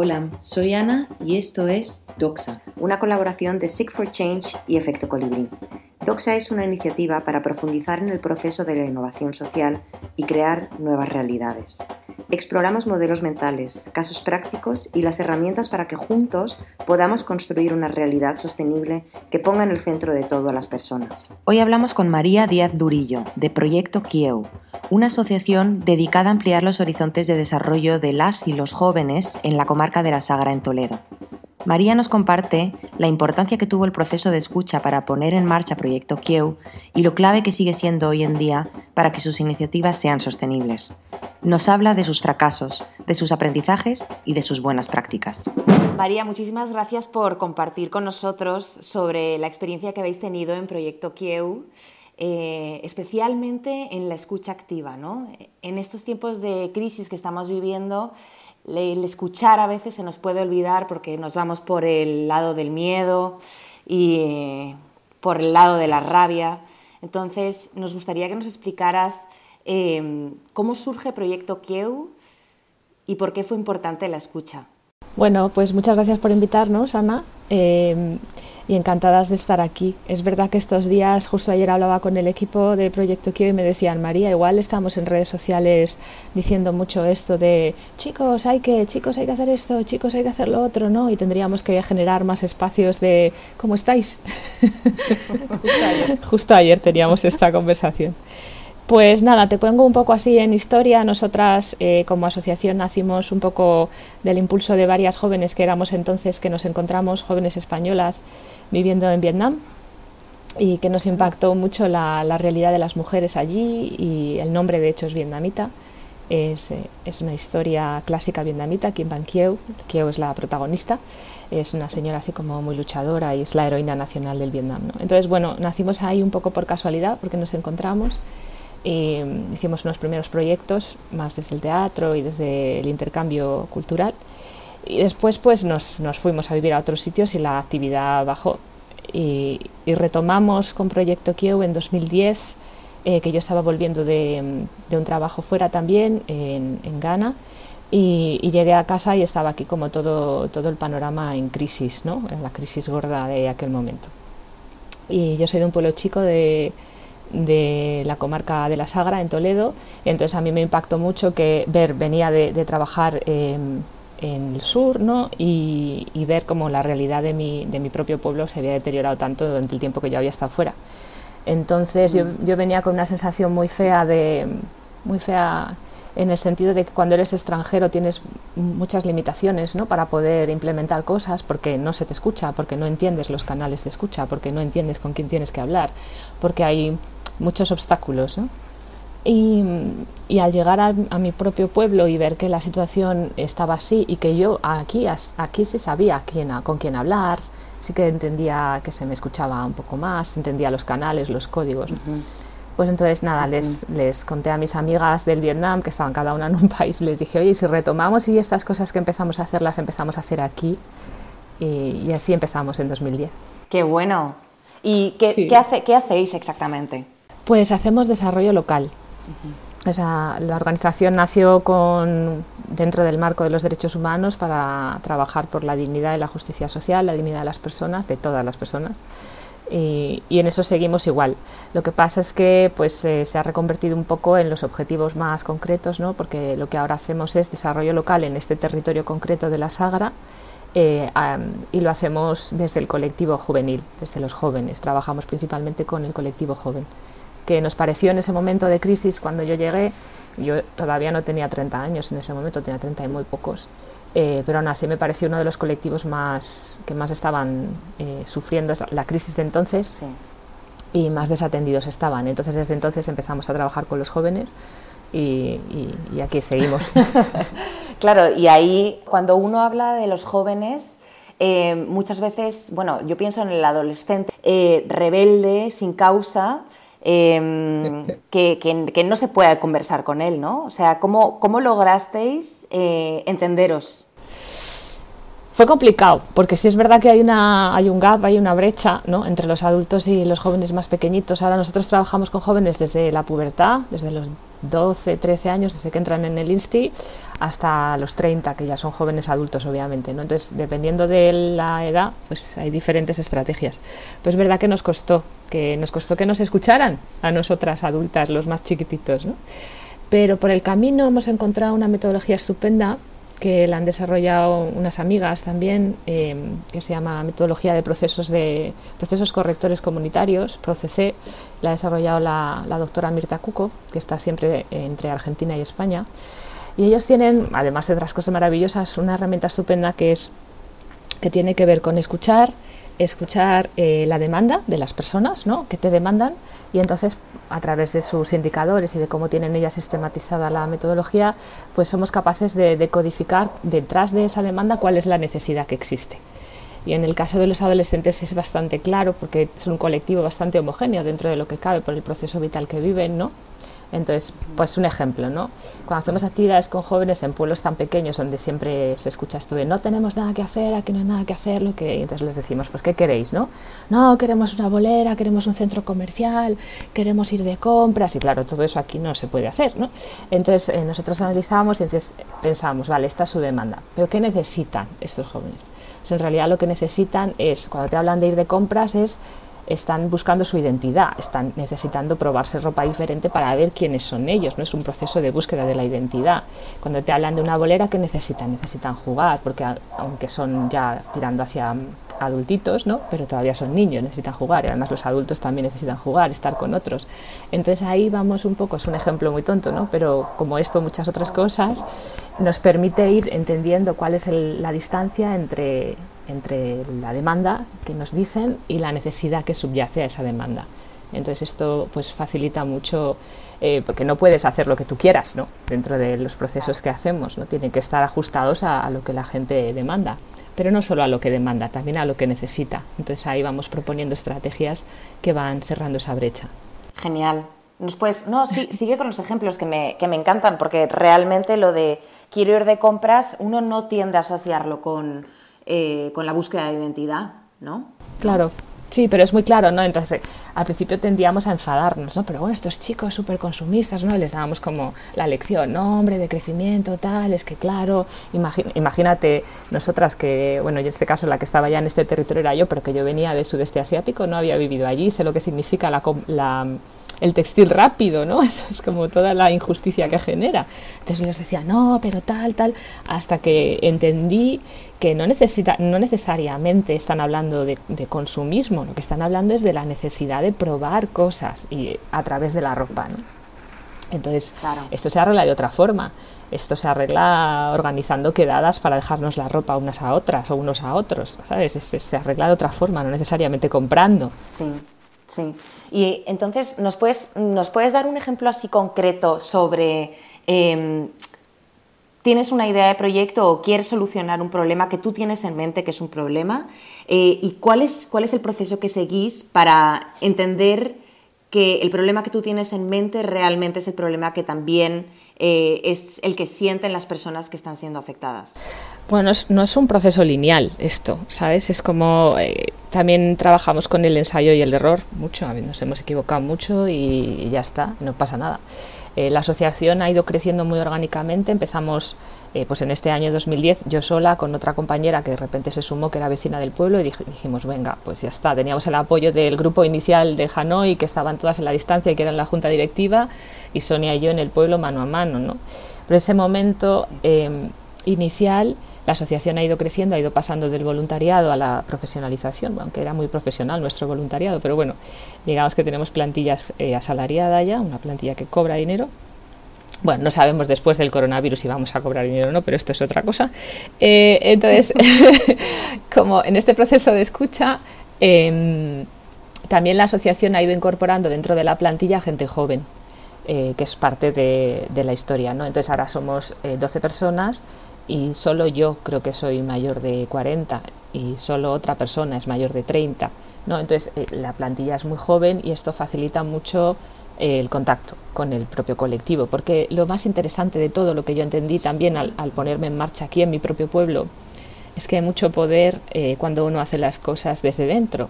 Hola, soy Ana y esto es Doxa, una colaboración de Seek for Change y Efecto Colibrí. Doxa es una iniciativa para profundizar en el proceso de la innovación social y crear nuevas realidades. Exploramos modelos mentales, casos prácticos y las herramientas para que juntos podamos construir una realidad sostenible que ponga en el centro de todo a las personas. Hoy hablamos con María Díaz Durillo, de Proyecto Kieu, una asociación dedicada a ampliar los horizontes de desarrollo de las y los jóvenes en la comarca de la Sagra en Toledo. María nos comparte la importancia que tuvo el proceso de escucha para poner en marcha Proyecto Kieu y lo clave que sigue siendo hoy en día para que sus iniciativas sean sostenibles. Nos habla de sus fracasos, de sus aprendizajes y de sus buenas prácticas. María, muchísimas gracias por compartir con nosotros sobre la experiencia que habéis tenido en Proyecto Kieu. Eh, especialmente en la escucha activa. ¿no? En estos tiempos de crisis que estamos viviendo, el escuchar a veces se nos puede olvidar porque nos vamos por el lado del miedo y eh, por el lado de la rabia. Entonces, nos gustaría que nos explicaras em, cómo surge Proyecto Kieu y por qué fue importante la escucha. Bueno, pues muchas gracias por invitarnos, Ana. Em, y encantadas de estar aquí. Es verdad que estos días, justo ayer hablaba con el equipo de Proyecto Kio y me decían, María, igual estamos en redes sociales diciendo mucho esto de chicos, hay que, chicos, hay que hacer esto, chicos, hay que hacer lo otro, ¿no? Y tendríamos que generar más espacios de ¿cómo estáis? justo ayer teníamos esta conversación. Pues nada, te pongo un poco así en historia. Nosotras eh, como asociación nacimos un poco del impulso de varias jóvenes que éramos entonces, que nos encontramos, jóvenes españolas viviendo en Vietnam y que nos impactó mucho la, realidad de las mujeres allí y el nombre de hecho es vietnamita. Es, eh, es una historia clásica vietnamita, Kim Van Kieu, Kieu es la protagonista, es una señora así como muy luchadora y es la heroína nacional del Vietnam. Entonces, bueno, nacimos ahí un poco por casualidad porque nos encontramos y hicimos unos primeros proyectos más desde el teatro y desde el intercambio cultural. Y después pues nos, nos fuimos a vivir a otros sitios y la actividad bajó. Y, retomamos con Proyecto Kieu en 2010, eh, que yo estaba volviendo de, de, un trabajo fuera también en, en Ghana. Y, y, llegué a casa y estaba aquí como todo, todo el panorama en crisis, ¿no? en la crisis gorda de aquel momento. Y yo soy de un pueblo chico de, de la comarca de la Sagra, en Toledo. Entonces a mí me impactó mucho que ver, venía de, trabajar en el sur ¿no? y, ver cómo la realidad de mi, de mi propio pueblo se había deteriorado tanto durante el tiempo que yo había estado fuera. Entonces yo, yo venía con una sensación muy fea de muy fea en el sentido de que cuando eres extranjero tienes muchas limitaciones ¿no? para poder implementar cosas porque no se te escucha, porque no entiendes los canales de escucha, porque no entiendes con quién tienes que hablar, porque hay muchos obstáculos. Y, al llegar a, mi propio pueblo y ver que la situación estaba así y que yo aquí, aquí sí sabía quién, con quién hablar, sí que entendía que se me escuchaba un poco más, entendía los canales, los códigos. Pues entonces nada, les, les conté a mis amigas del Vietnam, que estaban cada una en un país, les dije, oye, si retomamos y estas cosas que empezamos a hacer las empezamos a hacer aquí, y, así empezamos en 2010. Qué bueno. ¿Y qué, hace, qué hacéis exactamente? Pues hacemos desarrollo local. la organización nació con, dentro del marco de los derechos humanos para trabajar por la dignidad y la justicia social, la dignidad de las personas, de todas las personas. Y, en eso seguimos igual. Lo que pasa es que pues, eh, se ha reconvertido un poco en los objetivos más concretos, ¿no? porque lo que ahora hacemos es desarrollo local en este territorio concreto de la Sagra eh, y lo hacemos desde el colectivo juvenil, desde los jóvenes. Trabajamos principalmente con el colectivo joven que nos pareció en ese momento de crisis cuando yo llegué, yo todavía no tenía 30 años en ese momento, tenía 30 y muy pocos, eh, pero aún así me pareció uno de los colectivos más que más estaban eh, sufriendo la crisis de entonces y más desatendidos estaban. Entonces desde entonces empezamos a trabajar con los jóvenes y, aquí seguimos. claro, y ahí cuando uno habla de los jóvenes... Eh, muchas veces, bueno, yo pienso en el adolescente rebelde, sin causa, Em, que, no se puede conversar con él, ¿no? O sea, ¿cómo, cómo lograsteis eh, entenderos? Fue complicado, porque sí es verdad que hay, una, hay un gap, hay una brecha ¿no? entre los adultos y los jóvenes más pequeñitos. Ahora nosotros trabajamos con jóvenes desde la pubertad, desde los 12, 13 años, desde que entran en el INSTI, hasta los 30, que ya son jóvenes adultos, obviamente. Entonces, dependiendo de la edad, pues hay diferentes estrategias. Pues es verdad que nos costó, que nos costó que nos escucharan a nosotras adultas, los más chiquititos. ¿no? Pero por el camino hemos encontrado una metodología estupenda que la han desarrollado unas amigas también, eh, que se llama Metodología de Procesos de Procesos Correctores Comunitarios, PROCC, la ha desarrollado la, doctora Mirta Cuco, que está siempre entre Argentina y España. Y ellos tienen, además de otras cosas maravillosas, una herramienta estupenda que es que tiene que ver con escuchar, escuchar eh, la demanda de las personas ¿no? que te demandan y entonces a través de sus indicadores y de cómo tienen ellas sistematizada la metodología, pues somos capaces de, de codificar detrás de esa demanda cuál es la necesidad que existe. Y en el caso de los adolescentes es bastante claro porque es un colectivo bastante homogéneo dentro de lo que cabe por el proceso vital que viven, ¿no? Entonces, pues un ejemplo, ¿no? Cuando hacemos actividades con jóvenes en pueblos tan pequeños donde siempre se escucha esto de no tenemos nada que hacer, aquí no hay nada que hacer, lo que entonces les decimos, pues ¿qué queréis, no? No, queremos una bolera, queremos un centro comercial, queremos ir de compras y claro, todo eso aquí no se puede hacer, ¿no? Entonces, eh, nosotros analizamos y entonces pensamos, vale, esta es su demanda, pero ¿qué necesitan estos jóvenes? Pues en realidad lo que necesitan es, cuando te hablan de ir de compras, es están buscando su identidad, están necesitando probarse ropa diferente para ver quiénes son ellos, no es un proceso de búsqueda de la identidad. Cuando te hablan de una bolera, ¿qué necesitan? Necesitan jugar, porque aunque son ya tirando hacia adultitos, ¿no? Pero todavía son niños, necesitan jugar y además los adultos también necesitan jugar, estar con otros. Entonces ahí vamos un poco, es un ejemplo muy tonto, ¿no? Pero como esto, muchas otras cosas, nos permite ir entendiendo cuál es la distancia entre, entre la demanda que nos dicen y la necesidad que subyace a esa demanda. Entonces esto pues facilita mucho eh, porque no puedes hacer lo que tú quieras, ¿no? Dentro de los procesos que hacemos, ¿no? Tienen que estar ajustados a lo que la gente demanda pero no solo a lo que demanda, también a lo que necesita. Entonces ahí vamos proponiendo estrategias que van cerrando esa brecha. Genial. Nos puedes, no, sí, sigue con los ejemplos que me, que me encantan, porque realmente lo de quiero ir de compras, uno no tiende a asociarlo con, eh, con la búsqueda de identidad, ¿no? Claro, Sí, pero es muy claro, ¿no? Entonces, al principio tendíamos a enfadarnos, ¿no? Pero bueno, estos chicos súper consumistas, ¿no? Les dábamos como la lección, no, hombre, de crecimiento, tal, es que claro, imagínate nosotras que, bueno, en este caso la que estaba ya en este territorio era yo, pero que yo venía del sudeste asiático, no había vivido allí, sé lo que significa la, la el textil rápido, ¿no? es como toda la injusticia que genera. Entonces les decía, no, pero tal, tal, hasta que entendí que no, necesita, no necesariamente están hablando de, consumismo, lo que están hablando es de la necesidad de probar cosas y a través de la ropa, ¿no? Entonces, esto se arregla de otra forma. Esto se arregla organizando quedadas para dejarnos la ropa unas a otras o unos a otros, ¿sabes? Se, se arregla de otra forma, no necesariamente comprando. Sí. Sí. Y entonces, ¿nos puedes, ¿nos puedes dar un ejemplo así concreto sobre... Em, tienes una idea de proyecto o quieres solucionar un problema que tú tienes en mente que es un problema eh, y cuál es, cuál es el proceso que seguís para entender que el problema que tú tienes en mente realmente es el problema que también eh, es el que sienten las personas que están siendo afectadas. Bueno, no es un proceso lineal esto, ¿sabes? Es como eh, también trabajamos con el ensayo y el error mucho, nos hemos equivocado mucho y, ya está, no pasa nada. Eh, la asociación ha ido creciendo muy orgánicamente, empezamos eh, pues en este año 2010 yo sola con otra compañera que de repente se sumó que era vecina del pueblo y dijimos venga pues ya está teníamos el apoyo del grupo inicial de Hanoi que estaban todas en la distancia y que eran la junta directiva y Sonia y yo en el pueblo mano a mano no pero ese momento inicial la asociación ha ido creciendo, ha ido pasando del voluntariado a la profesionalización, aunque era muy profesional nuestro voluntariado, pero bueno, digamos que tenemos plantillas eh, asalariadas ya, una plantilla que cobra dinero. Bueno, no sabemos después del coronavirus si vamos a cobrar dinero o no, pero esto es otra cosa. Eh, entonces, como en este proceso de escucha, em, también la asociación ha ido incorporando dentro de la plantilla gente joven, eh, que es parte de, la historia. ¿no? Entonces ahora somos 12 personas y solo yo creo que soy mayor de 40 y solo otra persona es mayor de 30. ¿no? Entonces eh, la plantilla es muy joven y esto facilita mucho eh, el contacto con el propio colectivo, porque lo más interesante de todo lo que yo entendí también al, ponerme en marcha aquí en mi propio pueblo es que hay mucho poder eh, cuando uno hace las cosas desde dentro.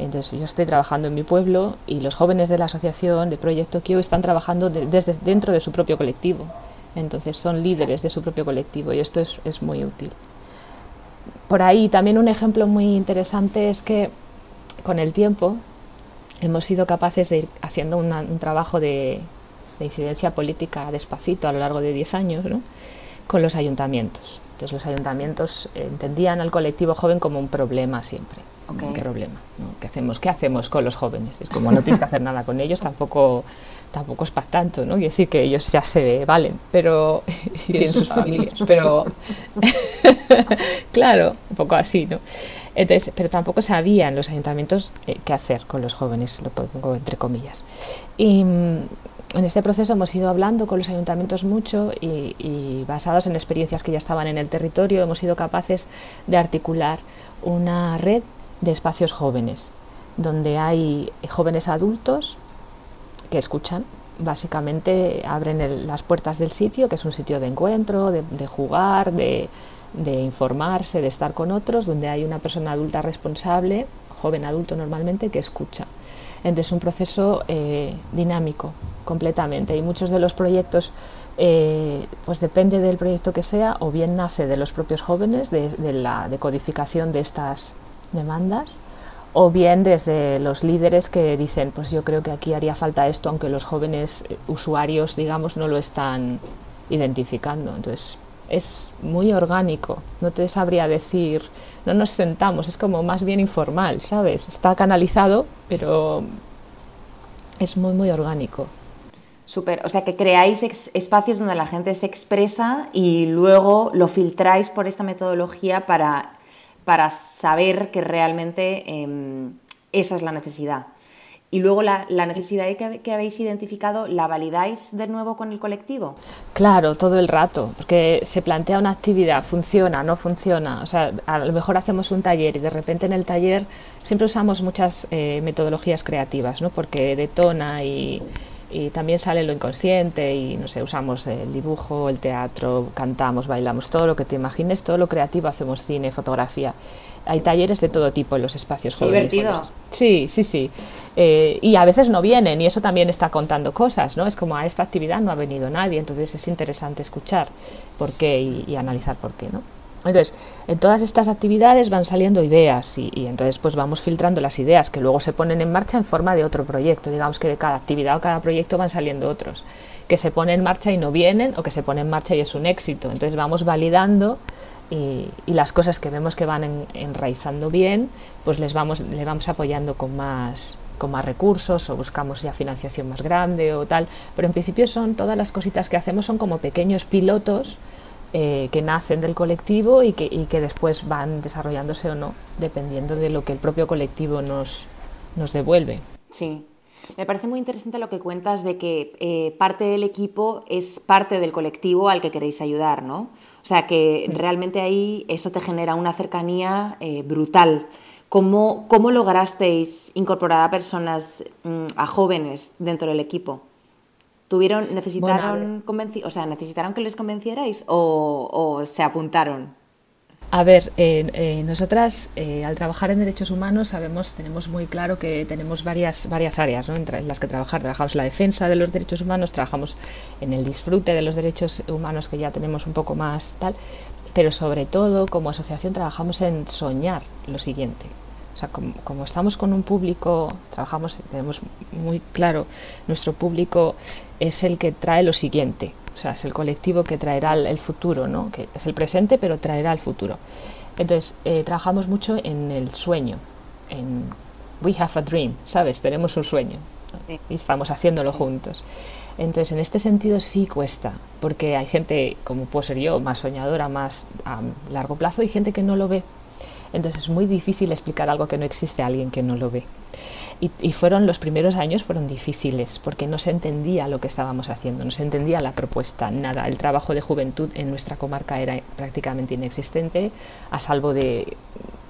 Entonces yo estoy trabajando en mi pueblo y los jóvenes de la asociación de Proyecto Kio están trabajando desde dentro de su propio colectivo. Entonces son líderes de su propio colectivo y esto es, muy útil. Por ahí también un ejemplo muy interesante es que con el tiempo hemos sido capaces de ir haciendo un trabajo de, incidencia política despacito a lo largo de 10 años con los ayuntamientos. Entonces los ayuntamientos entendían al colectivo joven como un problema siempre ¿Qué problema? ¿Qué hacemos? ¿Qué hacemos con los jóvenes? Es como no tienes que hacer nada con ellos, tampoco tampoco es para tanto, ¿no? Quiero decir que ellos ya se valen, pero y tienen sus familias, pero claro, un poco así, ¿no? Entonces, pero tampoco sabían los ayuntamientos eh, qué hacer con los jóvenes, lo pongo entre comillas. Y mm, en este proceso hemos ido hablando con los ayuntamientos mucho y, y basados en experiencias que ya estaban en el territorio, hemos sido capaces de articular una red de espacios jóvenes, donde hay jóvenes adultos que escuchan. Básicamente abren las puertas del sitio, que es un sitio de encuentro, de, jugar, de, informarse, de estar con otros, donde hay una persona adulta responsable, joven adulto normalmente, que escucha. Entonces es un proceso eh, dinámico completamente y muchos de los proyectos eh, pues depende del proyecto que sea o bien nace de los propios jóvenes, de, de la decodificación de estas demandas o bien desde los líderes que dicen, pues yo creo que aquí haría falta esto, aunque los jóvenes eh, usuarios, digamos, no lo están identificando. Entonces, es muy orgánico, no te sabría decir, no nos sentamos, es como más bien informal, ¿sabes? Está canalizado, pero es muy, muy orgánico. Súper, o sea que creáis espacios donde la gente se expresa y luego lo filtráis por esta metodología para para saber que realmente em, esa es la necesidad. Y luego la, necesidad que, habéis identificado, ¿la validáis de nuevo con el colectivo? Claro, todo el rato, porque se plantea una actividad, funciona, no funciona. O sea, a lo mejor hacemos un taller y de repente en el taller siempre usamos muchas eh, metodologías creativas, ¿no? Porque detona y, y también sale lo inconsciente y no sé, usamos el dibujo, el teatro, cantamos, bailamos, todo lo que te imagines, todo lo creativo, hacemos cine, fotografía. Hay talleres de todo tipo en los espacios jóvenes. Divertido. Sí, sí, sí. Eh, y a veces no vienen y eso también está contando cosas, ¿no? Es como a esta actividad no ha venido nadie, entonces es interesante escuchar por qué y, y analizar por qué, ¿no? Entonces, en todas estas actividades van saliendo ideas y, entonces pues vamos filtrando las ideas que luego se ponen en marcha en forma de otro proyecto. Digamos que de cada actividad o cada proyecto van saliendo otros que se ponen en marcha y no vienen o que se ponen en marcha y es un éxito. Entonces vamos validando y, las cosas que vemos que van enraizando bien, pues les vamos, le vamos apoyando con más, con más recursos o buscamos ya financiación más grande o tal. Pero en principio son todas las cositas que hacemos son como pequeños pilotos eh, que nacen del colectivo y que, y que después van desarrollándose o no, dependiendo de lo que el propio colectivo nos, nos devuelve. Sí. Me parece muy interesante lo que cuentas de que eh, parte del equipo es parte del colectivo al que queréis ayudar, ¿no? O sea, que realmente ahí eso te genera una cercanía eh, brutal. ¿Cómo, ¿Cómo, lograsteis incorporar a personas, mm, a jóvenes dentro del equipo? ¿Tuvieron, necesitaron, o sea, necesitaron que les convencierais o, se apuntaron? A ver, eh, nosotras eh, al trabajar en derechos humanos sabemos, tenemos muy claro que tenemos varias, varias áreas ¿no? en las que trabajar. Trabajamos en la defensa de los derechos humanos, trabajamos en el disfrute de los derechos humanos que ya tenemos un poco más tal, pero sobre todo como asociación trabajamos en soñar lo siguiente. O sea, como, estamos con un público, trabajamos, tenemos muy claro, nuestro público es el que trae lo siguiente, o sea, es el colectivo que traerá el, futuro, ¿no? que es el presente, pero traerá el futuro. Entonces, eh, trabajamos mucho en el sueño, en we have a dream, ¿sabes? Tenemos un sueño y estamos haciéndolo juntos. Entonces, en este sentido sí cuesta, porque hay gente, como puedo ser yo, más soñadora, más a largo plazo, y gente que no lo ve. Entonces es muy difícil explicar algo que no existe a alguien que no lo ve. Y, fueron los primeros años fueron difíciles porque no se entendía lo que estábamos haciendo, no se entendía la propuesta, nada. El trabajo de juventud en nuestra comarca era prácticamente inexistente, a salvo de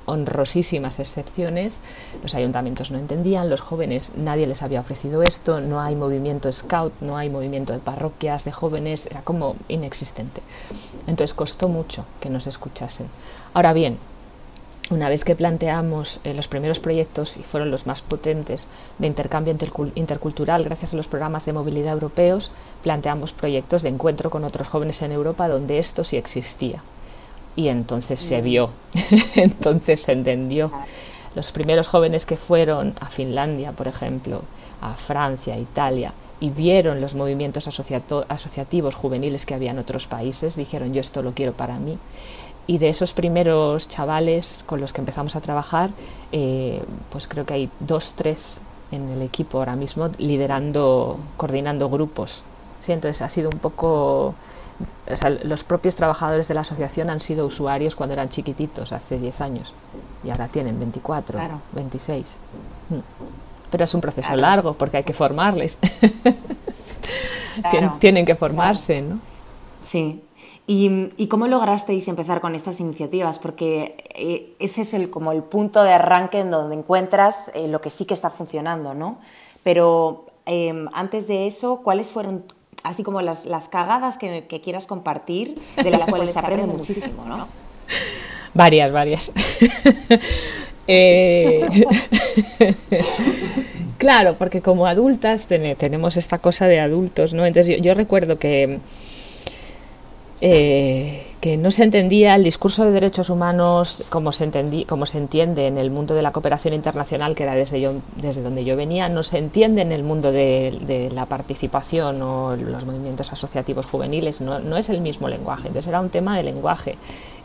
honrosísimas excepciones. Los ayuntamientos no entendían, los jóvenes nadie les había ofrecido esto, no hay movimiento scout, no hay movimiento de parroquias de jóvenes, era como inexistente. Entonces costó mucho que nos escuchasen. Ahora bien, una vez que planteamos eh, los primeros proyectos, y fueron los más potentes, de intercambio intercultural gracias a los programas de movilidad europeos, planteamos proyectos de encuentro con otros jóvenes en Europa donde esto sí existía. Y entonces se vio, entonces se entendió. Los primeros jóvenes que fueron a Finlandia, por ejemplo, a Francia, a Italia, y vieron los movimientos asociativos juveniles que había en otros países, dijeron yo esto lo quiero para mí y de esos primeros chavales con los que empezamos a trabajar, eh, pues creo que hay dos, tres en el equipo ahora mismo liderando, coordinando grupos. ¿sí? Entonces ha sido un poco... los propios trabajadores de la asociación han sido usuarios cuando eran chiquititos, hace 10 años, y ahora tienen 24, 26. Mm. Pero es un proceso largo porque hay que formarles. Tienen que formarse, ¿no? Sí, ¿Y, cómo lograsteis empezar con estas iniciativas? Porque eh, ese es el, como el punto de arranque en donde encuentras eh, lo que sí que está funcionando, ¿no? Pero em, antes de eso, ¿cuáles fueron, así como las, cagadas que, quieras compartir, de las cuales se aprende muchísimo, ¿no? Varias, varias. Eh, claro, porque como adultas tenemos esta cosa de adultos, ¿no? Entonces yo recuerdo que eh, que no se entendía el discurso de derechos humanos como se, entendí, como se entiende en el mundo de la cooperación internacional, que era desde, yo, desde donde yo venía, no se entiende en el mundo de, la participación o los movimientos asociativos juveniles, no, no es el mismo lenguaje. Entonces era un tema de lenguaje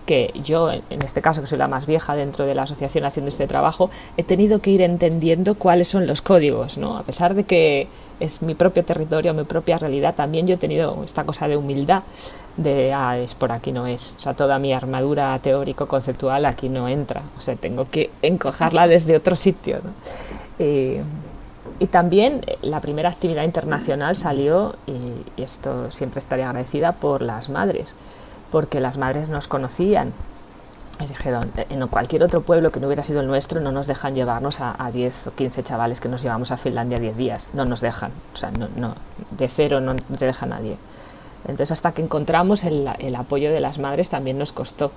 que yo, en este caso que soy la más vieja dentro de la asociación haciendo este trabajo, he tenido que ir entendiendo cuáles son los códigos, ¿no? A pesar de que es mi propio territorio, mi propia realidad, también yo he tenido esta cosa de humildad de, ah, es por aquí no es. O sea, toda mi armadura teórico-conceptual aquí no entra. O sea, tengo que encojarla desde otro sitio. Eh, y también eh, la primera actividad internacional salió, y, esto siempre estaría agradecida, por las madres, porque las madres nos conocían. nos dijeron, en cualquier otro pueblo que no hubiera sido el nuestro no nos dejan llevarnos a, a 10 o 15 chavales que nos llevamos a Finlandia 10 días. No nos dejan. O sea, no, de cero no te deja nadie. Entonces hasta que encontramos el, apoyo de las madres también nos costó.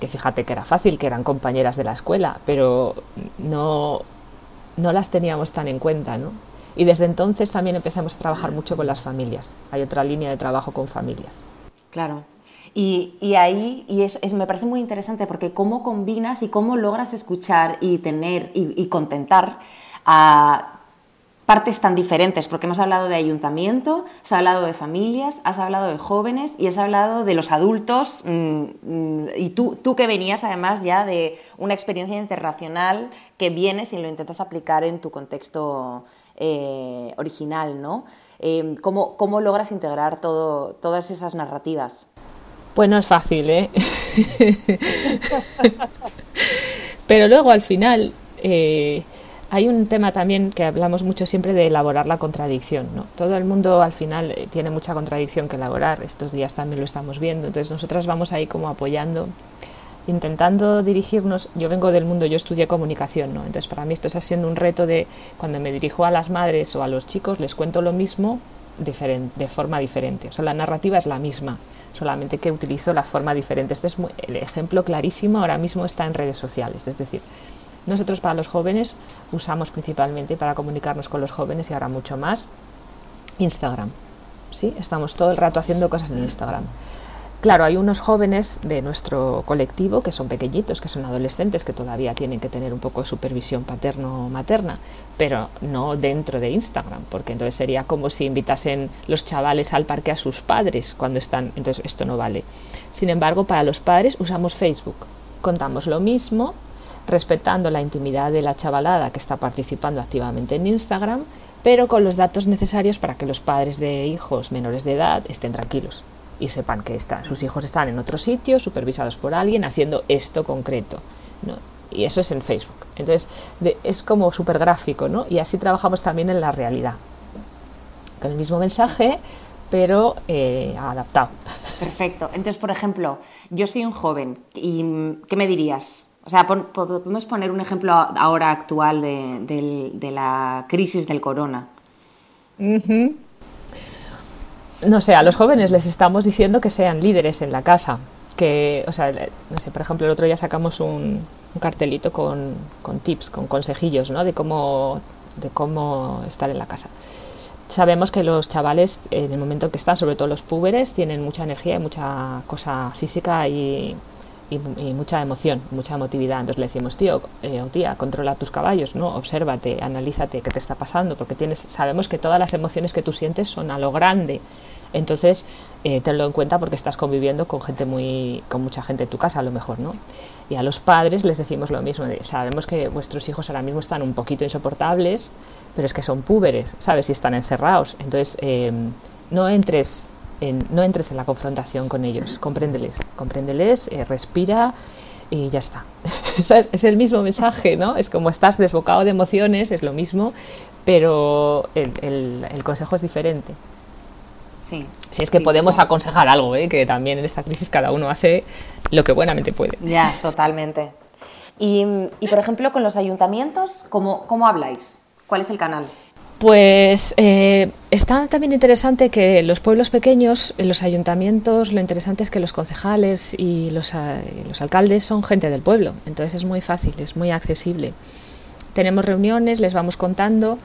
Que fíjate que era fácil, que eran compañeras de la escuela, pero no, no las teníamos tan en cuenta, ¿no? Y desde entonces también empezamos a trabajar mucho con las familias. Hay otra línea de trabajo con familias. Claro. Y, ahí y es, me parece muy interesante porque cómo combinas y cómo logras escuchar y tener y, y contentar a partes tan diferentes, porque hemos hablado de ayuntamiento, has hablado de familias, has hablado de jóvenes y has hablado de los adultos. Mm, mm, y tú, tú que venías además ya de una experiencia internacional que vienes y lo intentas aplicar en tu contexto eh, original, ¿no? Eh, ¿cómo, ¿cómo, logras integrar todo, todas esas narrativas? Pues no es fácil, ¿eh? Pero luego al final... Eh, hay un tema también que hablamos mucho siempre de elaborar la contradicción. ¿no? Todo el mundo al final eh, tiene mucha contradicción que elaborar, estos días también lo estamos viendo, entonces nosotras vamos ahí como apoyando, intentando dirigirnos, yo vengo del mundo, yo estudié comunicación, ¿no? entonces para mí esto está siendo un reto de cuando me dirijo a las madres o a los chicos, les cuento lo mismo de forma diferente, o sea, la narrativa es la misma, solamente que utilizo la forma diferente. Este es el ejemplo clarísimo ahora mismo está en redes sociales, es decir, nosotros para los jóvenes usamos principalmente para comunicarnos con los jóvenes y ahora mucho más Instagram. ¿sí? Estamos todo el rato haciendo cosas en Instagram. Claro, hay unos jóvenes de nuestro colectivo que son pequeñitos, que son adolescentes, que todavía tienen que tener un poco de supervisión paterno-materna, pero no dentro de Instagram, porque entonces sería como si invitasen los chavales al parque a sus padres cuando están, entonces esto no vale. Sin embargo, para los padres usamos Facebook. Contamos lo mismo, respetando la intimidad de la chavalada que está participando activamente en Instagram, pero con los datos necesarios para que los padres de hijos menores de edad estén tranquilos y sepan que están, sus hijos están en otro sitio, supervisados por alguien, haciendo esto concreto. Y eso es en Facebook. Entonces, es como súper gráfico, ¿no? Y así trabajamos también en la realidad. Con el mismo mensaje, pero eh, adaptado. Perfecto. Entonces, por ejemplo, yo soy un joven y ¿qué me dirías? O sea, podemos poner un ejemplo ahora actual de, la crisis del corona. No sé, a los jóvenes les estamos diciendo que sean líderes en la casa. Que, o sea, no sé, por ejemplo, el otro día sacamos un, cartelito con, tips, con consejillos, ¿no? De cómo, de cómo estar en la casa. Sabemos que los chavales, en el momento en que están, sobre todo los púberes, tienen mucha energía y mucha cosa física y, mucha emoción, mucha emotividad. Entonces le decimos, tío eh, o tía, controla tus caballos, ¿no? Obsérvate, analízate qué te está pasando, porque tienes, sabemos que todas las emociones que tú sientes son a lo grande. Entonces, eh, tenlo en cuenta porque estás conviviendo con gente muy, con mucha gente en tu casa a lo mejor, ¿no? Y a los padres les decimos lo mismo, sabemos que vuestros hijos ahora mismo están un poquito insoportables, pero es que son púberes, ¿sabes? Y están encerrados. Entonces, em, no entres en, no entres en la confrontación con ellos, compréndeles, compréndeles, eh, respira y ya está. Es el mismo mensaje, ¿no? Es como estás desbocado de emociones, es lo mismo, pero el, consejo es diferente. Sí. Si es que podemos aconsejar algo, ¿eh? que también en esta crisis cada uno hace lo que buenamente puede. Ya, totalmente. Y, y por ejemplo, con los ayuntamientos, ¿cómo, ¿cómo habláis? ¿Cuál es el canal? Pues eh, está también interesante que los pueblos pequeños, los ayuntamientos, lo interesante es que los concejales y los, eh, los, alcaldes son gente del pueblo, entonces es muy fácil, es muy accesible. Tenemos reuniones, les vamos contando.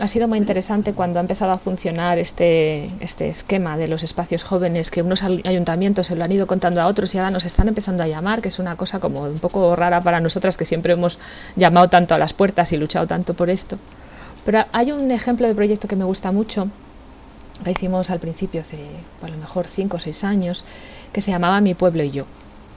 Ha sido muy interesante cuando ha empezado a funcionar este, este esquema de los espacios jóvenes, que unos ayuntamientos se lo han ido contando a otros y ahora nos están empezando a llamar, que es una cosa como un poco rara para nosotras que siempre hemos llamado tanto a las puertas y luchado tanto por esto. Pero hay un ejemplo de proyecto que me gusta mucho, que hicimos al principio, hace a lo mejor cinco o seis años, que se llamaba Mi pueblo y yo.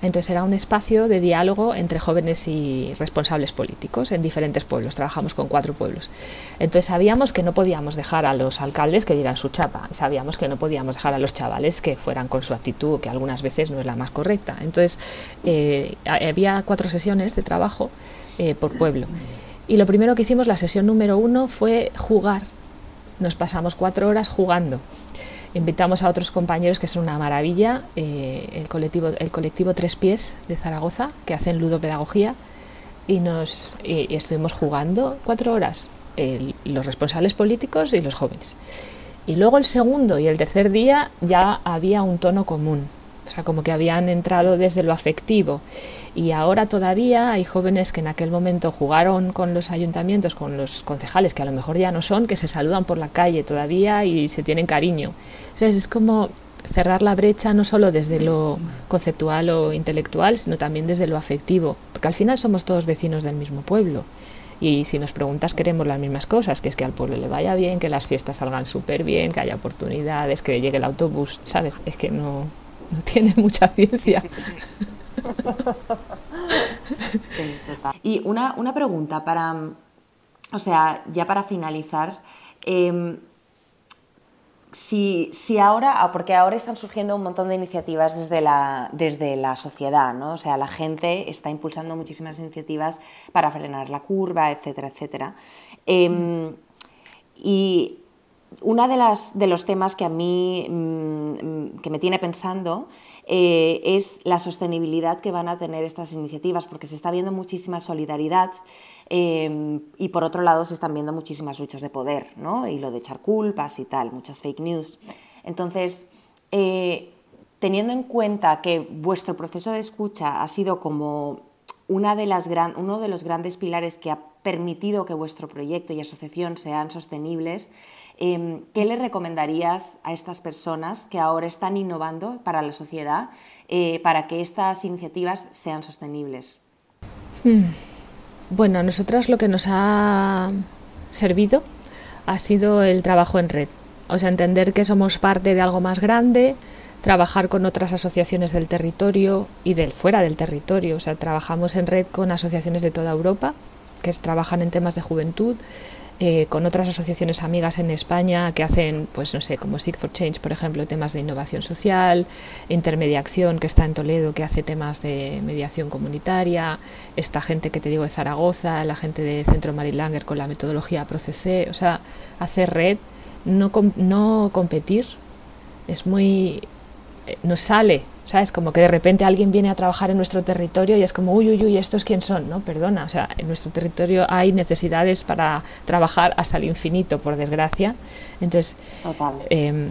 Entonces era un espacio de diálogo entre jóvenes y responsables políticos en diferentes pueblos. Trabajamos con cuatro pueblos. Entonces sabíamos que no podíamos dejar a los alcaldes que dieran su chapa. Sabíamos que no podíamos dejar a los chavales que fueran con su actitud, que algunas veces no es la más correcta. Entonces eh, había cuatro sesiones de trabajo eh, por pueblo. Y lo primero que hicimos, la sesión número uno, fue jugar. Nos pasamos cuatro horas jugando. Invitamos a otros compañeros que son una maravilla, eh, el, colectivo, el colectivo Tres Pies de Zaragoza, que hacen ludopedagogía, y, nos, y, estuvimos jugando cuatro horas, los responsables políticos y los jóvenes. Y luego el segundo y el tercer día ya había un tono común, o sea, como que habían entrado desde lo afectivo y ahora todavía hay jóvenes que en aquel momento jugaron con los ayuntamientos, con los concejales, que a lo mejor ya no son, que se saludan por la calle todavía y se tienen cariño. es como cerrar la brecha no solo desde lo conceptual o intelectual, sino también desde lo afectivo, porque al final somos todos vecinos del mismo pueblo. Y si nos preguntas, queremos las mismas cosas, que es que al pueblo le vaya bien, que las fiestas salgan súper bien, que haya oportunidades, que llegue el autobús, ¿sabes? Es que no, no tiene mucha ciencia. y una, una, pregunta para, o sea, ya para finalizar. Em, si, si, ahora, ah, porque ahora están surgiendo un montón de iniciativas desde la, desde la sociedad, ¿no? O sea, la gente está impulsando muchísimas iniciativas para frenar la curva, etcétera, etcétera. Em, y uno de, las, de los temas que a mí mm, que me tiene pensando eh, es la sostenibilidad que van a tener estas iniciativas, porque se está viendo muchísima solidaridad em, y por otro lado se están viendo muchísimas luchas de poder, ¿no? y lo de echar culpas y tal, muchas fake news. Entonces, eh, teniendo en cuenta que vuestro proceso de escucha ha sido como una de las uno de los grandes pilares que ha permitido que vuestro proyecto y asociación sean sostenibles, Em, ¿Qué le recomendarías a estas personas que ahora están innovando para la sociedad eh, para que estas iniciativas sean sostenibles? Hmm. Bueno, a nosotros lo que nos ha servido ha sido el trabajo en red. O sea, entender que somos parte de algo más grande, trabajar con otras asociaciones del territorio y del fuera del territorio. O sea, trabajamos en red con asociaciones de toda Europa que trabajan en temas de juventud, eh, con otras asociaciones amigas en España que hacen, pues no sé, como Seek for Change, por ejemplo, temas de innovación social, Intermediación, que está en Toledo, que hace temas de mediación comunitaria, esta gente que te digo de Zaragoza, la gente de Centro Marilanger con la metodología ProCC, o sea, hacer red, no, no competir, es muy... Eh, nos sale ¿Sabes? Como que de repente alguien viene a trabajar en nuestro territorio y es como, uy, uy, uy, ¿estos quién son? No, perdona. O sea, en nuestro territorio hay necesidades para trabajar hasta el infinito, por desgracia. Entonces, eh,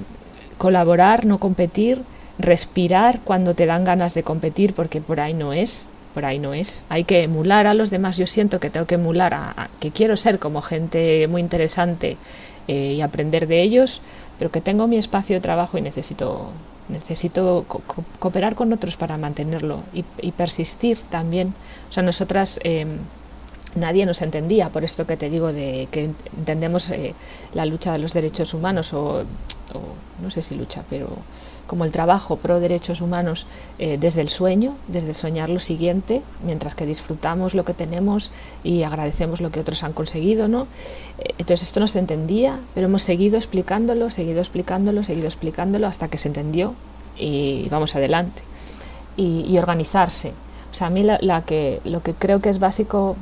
colaborar, no competir, respirar cuando te dan ganas de competir, porque por ahí no es, por ahí no es. Hay que emular a los demás. Yo siento que tengo que emular a, que quiero ser como gente muy interesante eh, y aprender de ellos, pero que tengo mi espacio de trabajo y necesito necesito cooperar con otros para mantenerlo y, persistir también. O sea, nosotras eh, nadie nos entendía por esto que te digo de que entendemos eh, la lucha de los derechos humanos o, no sé si lucha, pero como el trabajo pro derechos humanos eh, desde el sueño, desde soñar lo siguiente, mientras que disfrutamos lo que tenemos y agradecemos lo que otros han conseguido, ¿no? Eh, entonces esto no se entendía, pero hemos seguido explicándolo, seguido explicándolo, seguido explicándolo hasta que se entendió y vamos adelante. Y, organizarse. O sea, a mí la, que, lo que creo que es básico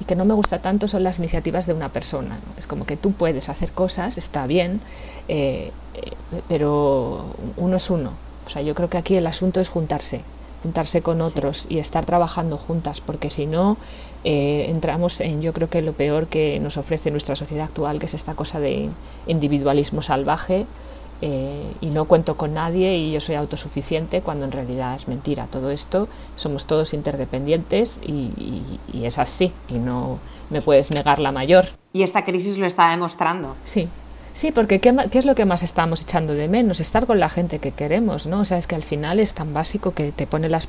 y que no me gusta tanto son las iniciativas de una persona. Es como que tú puedes hacer cosas, está bien, eh, eh, pero uno es uno. O sea, yo creo que aquí el asunto es juntarse, juntarse con otros y estar trabajando juntas, porque si no, eh, entramos en yo creo que lo peor que nos ofrece nuestra sociedad actual, que es esta cosa de individualismo salvaje, y no cuento con nadie y yo soy autosuficiente cuando en realidad es mentira. Todo esto somos todos interdependientes y, y, es así y no me puedes negar la mayor. Y esta crisis lo está demostrando. Sí, Sí, porque ¿qué, es lo que más estamos echando de menos? Estar con la gente que queremos, ¿no? O sea, es que al final es tan básico que te pone las,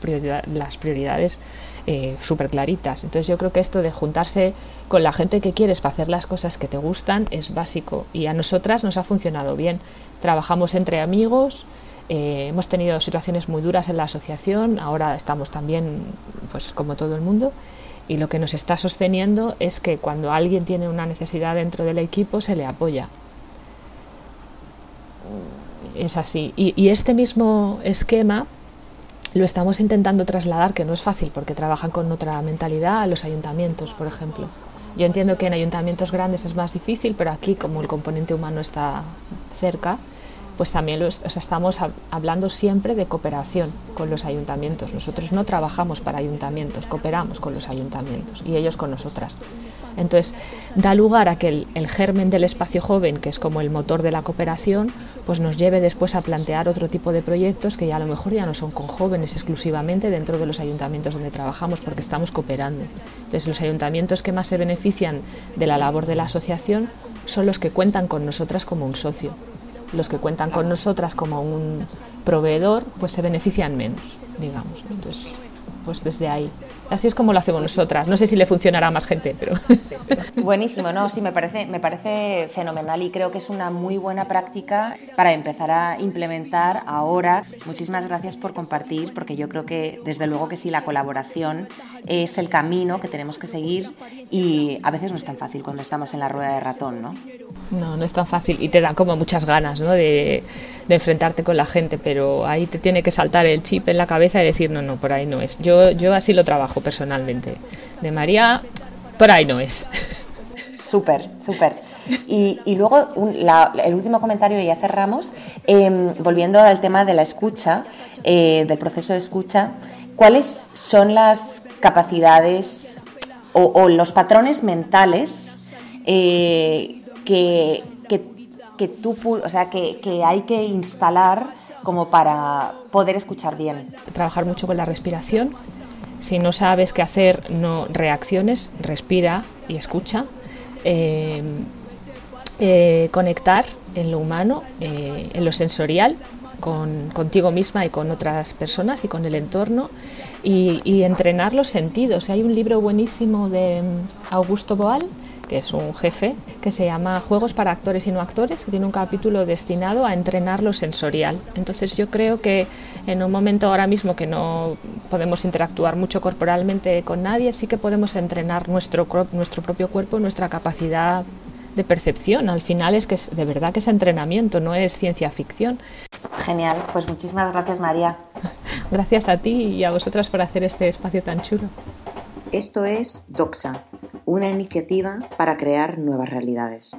las prioridades eh, súper claritas. Entonces yo creo que esto de juntarse con la gente que quieres para hacer las cosas que te gustan es básico y a nosotras nos ha funcionado bien. Trabajamos entre amigos, eh, hemos tenido situaciones muy duras en la asociación, ahora estamos también, pues como todo el mundo, y lo que nos está sosteniendo es que cuando alguien tiene una necesidad dentro del equipo se le apoya es así. Y, este mismo esquema lo estamos intentando trasladar, que no es fácil porque trabajan con otra mentalidad, a los ayuntamientos, por ejemplo. Yo entiendo que en ayuntamientos grandes es más difícil, pero aquí, como el componente humano está cerca, pues también estamos hablando siempre de cooperación con los ayuntamientos. Nosotros no trabajamos para ayuntamientos, cooperamos con los ayuntamientos y ellos con nosotras. Entonces, da lugar a que el, germen del espacio joven, que es como el motor de la cooperación, pues nos lleve después a plantear otro tipo de proyectos que ya a lo mejor ya no son con jóvenes exclusivamente dentro de los ayuntamientos donde trabajamos, porque estamos cooperando. Entonces, los ayuntamientos que más se benefician de la labor de la asociación son los que cuentan con nosotras como un socio los que cuentan con nosotras como un proveedor, pues se benefician menos, digamos. Entonces, pues desde ahí. Así es como lo hacemos nosotras. No sé si le funcionará a más gente, pero... Buenísimo, no, sí, me parece, me parece fenomenal y creo que es una muy buena práctica para empezar a implementar ahora. Muchísimas gracias por compartir, porque yo creo que desde luego que sí, la colaboración es el camino que tenemos que seguir y a veces no es tan fácil cuando estamos en la rueda de ratón, ¿no? No, no es tan fácil y te da como muchas ganas ¿no? de, de, enfrentarte con la gente, pero ahí te tiene que saltar el chip en la cabeza y decir, no, no, por ahí no es. Yo, yo así lo trabajo personalmente. De María, por ahí no es. Súper, súper. Y, y, luego el último comentario y ya cerramos, em, volviendo al tema de la escucha, eh, del proceso de escucha, ¿cuáles son las capacidades o, los patrones mentales eh, que, que, tú, o sea, que, que hay que instalar como para poder escuchar bien. Trabajar mucho con la respiración. Si no sabes qué hacer, no reacciones, respira y escucha. Eh, eh, conectar en lo humano, eh, en lo sensorial, con, contigo misma y con otras personas y con el entorno y, y entrenar los sentidos. Hay un libro buenísimo de Augusto Boal que es un jefe, que se llama Juegos para actores y no actores, que tiene un capítulo destinado a entrenar lo sensorial. Entonces yo creo que en un momento ahora mismo que no podemos interactuar mucho corporalmente con nadie, sí que podemos entrenar nuestro, nuestro propio cuerpo, nuestra capacidad de percepción. Al final es que es, de verdad que es entrenamiento, no es ciencia ficción. Genial, pues muchísimas gracias María. Gracias a ti y a vosotras por hacer este espacio tan chulo. Esto es Doxa, una iniciativa para crear nuevas realidades.